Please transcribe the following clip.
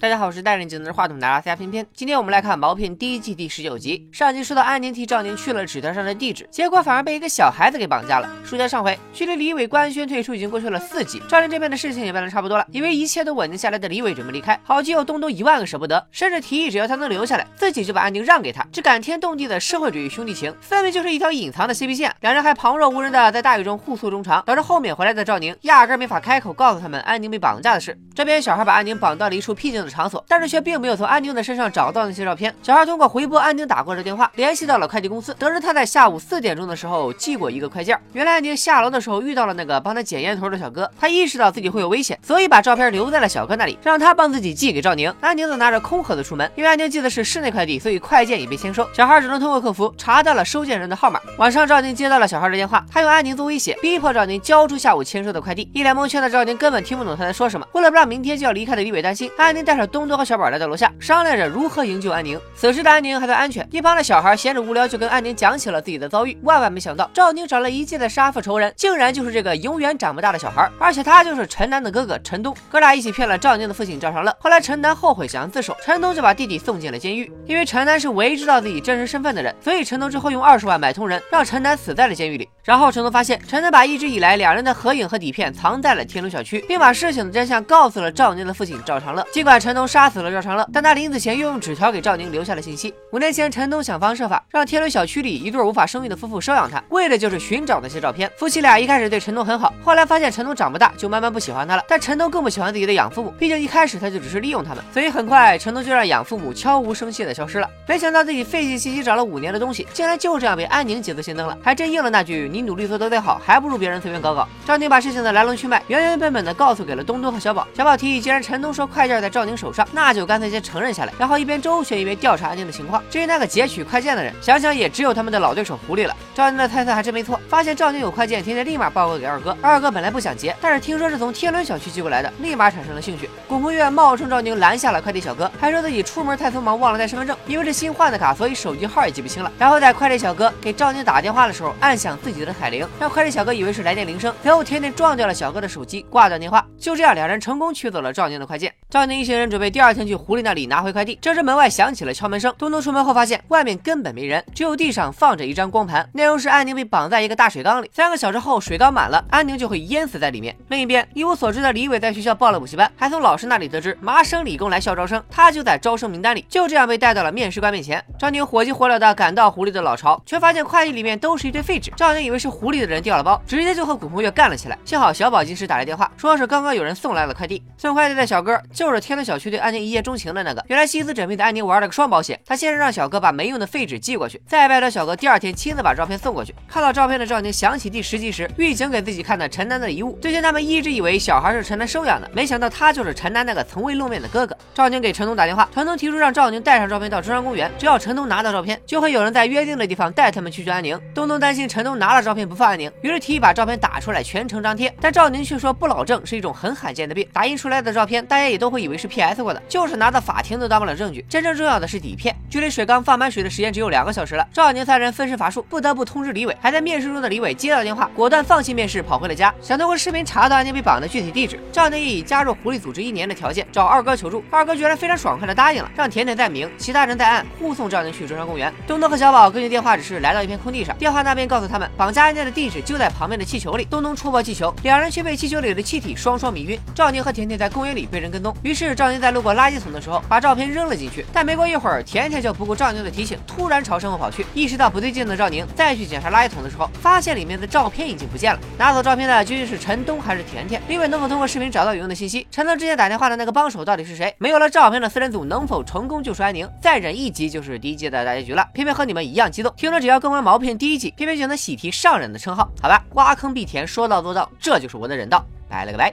大家好，我是带着镜子话筒的阿斯加偏偏。今天我们来看毛片第一季第十九集。上集说到安宁替赵宁去了纸条上的地址，结果反而被一个小孩子给绑架了。书接上回，距离李伟官宣退出已经过去了四集，赵宁这边的事情也办得差不多了。以为一切都稳定下来的李伟准备离开，好基友东东一万个舍不得，甚至提议只要他能留下来，自己就把安宁让给他。这感天动地的社会主义兄弟情，分明就是一条隐藏的 CP 线。两人还旁若无人的在大雨中互诉衷肠，导致后面回来的赵宁压根没法开口告诉他们安宁被绑架的事。这边小孩把安宁绑到了一处僻静的场所，但是却并。并没有从安宁的身上找到那些照片。小孩通过回拨安宁打过的电话，联系到了快递公司，得知他在下午四点钟的时候寄过一个快件。原来宁下楼的时候遇到了那个帮他捡烟头的小哥，他意识到自己会有危险，所以把照片留在了小哥那里，让他帮自己寄给赵宁。安宁则拿着空盒子出门，因为安宁寄的是室内快递，所以快件已被签收。小孩只能通过客服查到了收件人的号码。晚上赵宁接到了小孩的电话，他用安宁做威胁，逼迫赵宁交出下午签收的快递。一脸蒙圈的赵宁根本听不懂他在说什么。为了不让明天就要离开的李伟担心，安宁带着东东和小宝来到楼下商量着。如何营救安宁？此时的安宁还算安全，一旁的小孩闲着无聊就跟安宁讲起了自己的遭遇。万万没想到，赵宁找了一届的杀复仇人，竟然就是这个永远长不大的小孩，而且他就是陈楠的哥哥陈东。哥俩一起骗了赵宁的父亲赵长乐。后来陈楠后悔想要自首，陈东就把弟弟送进了监狱。因为陈楠是唯一知道自己真实身份的人，所以陈东之后用二十万买通人，让陈楠死在了监狱里。然后陈东发现陈东把一直以来两人的合影和底片藏在了天龙小区，并把事情的真相告诉了赵宁的父亲赵长乐。尽管陈东杀死了赵长乐，但他临死前又用纸条给赵宁。留下了信息。五年前，陈东想方设法让天伦小区里一对无法生育的夫妇收养他，为的就是寻找那些照片。夫妻俩一开始对陈东很好，后来发现陈东长不大，就慢慢不喜欢他了。但陈东更不喜欢自己的养父母，毕竟一开始他就只是利用他们，所以很快陈东就让养父母悄无声息的消失了。没想到自己费尽心机找了五年的东西，竟然就这样被安宁几次心灯了，还真应了那句“你努力做得再好，还不如别人随便搞搞”。赵宁把事情的来龙去脉原原本本的告诉给了东东和小宝。小宝提议，既然陈东说快件在赵宁手上，那就干脆先承认下来，然后一边周旋一边调查安宁的情况。至于那个截取快件的人，想想也只有他们的老对手狐狸了。赵宁的猜测还真没错，发现赵宁有快件，甜甜立马报告给二哥。二哥本来不想截，但是听说是从天伦小区寄过来的，立马产生了兴趣。巩鹏月冒充赵宁拦下了快递小哥，还说自己出门太匆忙忘了带身份证，因为是新换的卡，所以手机号也记不清了。然后在快递小哥给赵宁打电话的时候，按响自己的彩铃，让快递小哥以为是来电铃声。然后甜甜撞掉了小哥的手机，挂断电话。就这样，两人成功取走了赵宁的快件。赵宁一行人准备第二天去狐狸那里拿回快递，这时门外响起了敲门声。东东出门后发现外。面根本没人，只有地上放着一张光盘，内容是安宁被绑在一个大水缸里，三个小时后水缸满了，安宁就会淹死在里面。另一边，一无所知的李伟在学校报了补习班，还从老师那里得知麻省理工来校招生，他就在招生名单里，就这样被带到了面试官面前。赵宁火急火燎的赶到狐狸的老巢，却发现快递里面都是一堆废纸。赵宁以为是狐狸的人掉了包，直接就和古红月干了起来。幸好小宝及时打来电话，说是刚刚有人送来了快递，送快递的小哥就是天伦小区对安宁一见钟情的那个。原来心思缜密的安宁玩了个双保险，他先是让小哥把没用的废纸寄过去。再拜托小哥第二天亲自把照片送过去。看到照片的赵宁想起第十集时狱警给自己看的陈楠的遗物。最近他们一直以为小孩是陈楠收养的，没想到他就是陈楠那个从未露面的哥哥。赵宁给陈东打电话，陈东提出让赵宁带上照片到中山公园，只要陈东拿到照片，就会有人在约定的地方带他们去救安宁。东东担心陈东拿了照片不放安宁，于是提议把照片打出来全程张贴。但赵宁却说不老证是一种很罕见的病，打印出来的照片大家也都会以为是 PS 过的，就是拿到法庭都当不了证据。真正重要的是底片，距离水缸放满水的时间只有两个小时了。赵宁三人分身乏术，不得不通知李伟。还在面试中的李伟接到电话，果断放弃面试，跑回了家，想通过视频查到安宁被绑的具体地址。赵宁以加入狐狸组织一年的条件找二哥求助，二哥居然非常爽快的答应了，让甜甜在明，其他人在暗，护送赵宁去中山公园。东东和小宝根据电话指示来到一片空地上，电话那边告诉他们绑家人的地址就在旁边的气球里。东东戳破气球，两人却被气球里的气体双双迷晕。赵宁和甜甜在公园里被人跟踪，于是赵宁在路过垃圾桶的时候把照片扔了进去，但没过一会儿，甜甜就不顾赵宁的提醒，突然朝身后跑去，意识到不对劲。的赵宁再去检查垃圾桶的时候，发现里面的照片已经不见了。拿走照片的究竟是陈东还是甜甜？李伟能否通过视频找到有用的信息？陈东之前打电话的那个帮手到底是谁？没有了照片的四人组能否成功救出安宁？再忍一集就是第一季的大结局了。偏偏和你们一样激动，听说只要更完毛片第一集，偏偏就能喜提上忍的称号。好吧，挖坑必填，说到做到，这就是我的忍道。拜了个拜。